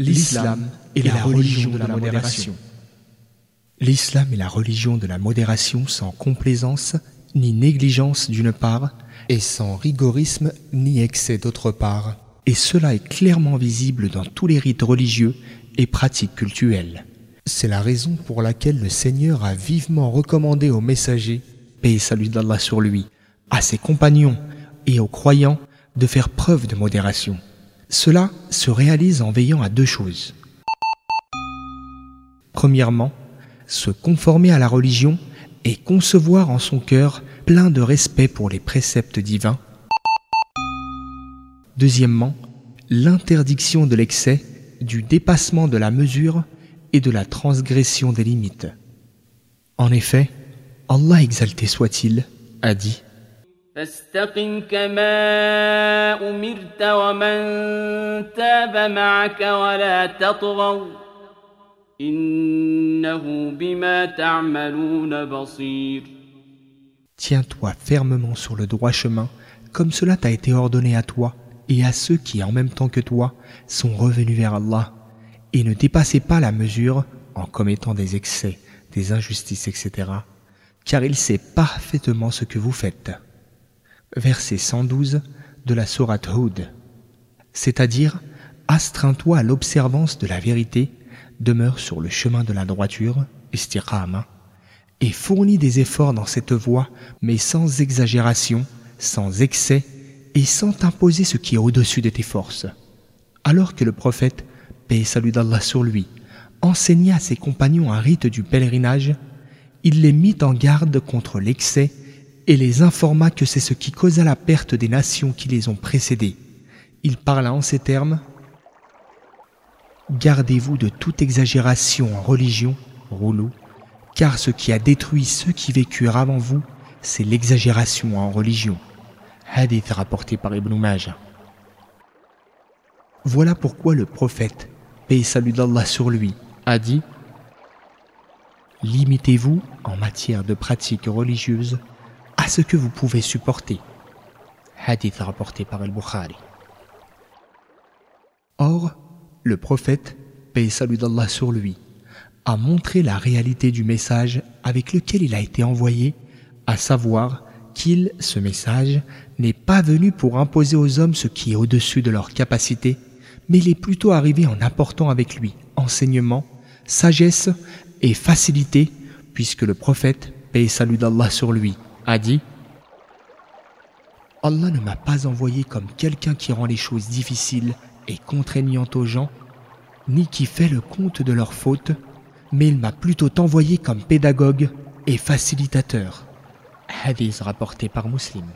L'islam est la religion de la modération. L'islam est la religion de la modération sans complaisance ni négligence d'une part, et sans rigorisme ni excès d'autre part. Et cela est clairement visible dans tous les rites religieux et pratiques cultuelles. C'est la raison pour laquelle le Seigneur a vivement recommandé aux messagers, paix salut d'Allah sur lui, à ses compagnons et aux croyants de faire preuve de modération. Cela se réalise en veillant à deux choses. Premièrement, se conformer à la religion et concevoir en son cœur plein de respect pour les préceptes divins. Deuxièmement, l'interdiction de l'excès, du dépassement de la mesure et de la transgression des limites. En effet, Allah exalté soit-il, a dit Tiens-toi fermement sur le droit chemin, comme cela t'a été ordonné à toi et à ceux qui, en même temps que toi, sont revenus vers Allah, et ne dépassez pas la mesure en commettant des excès, des injustices, etc., car il sait parfaitement ce que vous faites. Verset 112 de la Sourate Hud, c'est-à-dire astreins-toi à l'observance de la vérité, demeure sur le chemin de la droiture, istiqama, et fournis des efforts dans cette voie, mais sans exagération, sans excès, et sans t'imposer ce qui est au-dessus de tes forces. Alors que le prophète, paix et salut d'Allah sur lui, enseigna à ses compagnons un rite du pèlerinage, il les mit en garde contre l'excès et les informa que c'est ce qui causa la perte des nations qui les ont précédés. Il parla en ces termes Gardez-vous de toute exagération en religion, roulou, car ce qui a détruit ceux qui vécurent avant vous, c'est l'exagération en religion. Hadith rapporté par Ibn Majah. Voilà pourquoi le prophète, paix et salut d'Allah sur lui, a dit Limitez-vous en matière de pratiques religieuses ce que vous pouvez supporter. Hadith rapporté par Al-Bukhari. Or, le prophète, paix salut d'Allah sur lui, a montré la réalité du message avec lequel il a été envoyé, à savoir qu'il, ce message, n'est pas venu pour imposer aux hommes ce qui est au-dessus de leurs capacités, mais il est plutôt arrivé en apportant avec lui enseignement, sagesse et facilité, puisque le prophète, paix salut d'Allah sur lui, a dit Allah ne m'a pas envoyé comme quelqu'un qui rend les choses difficiles et contraignantes aux gens, ni qui fait le compte de leurs fautes, mais il m'a plutôt envoyé comme pédagogue et facilitateur. Hadith rapporté par Muslim.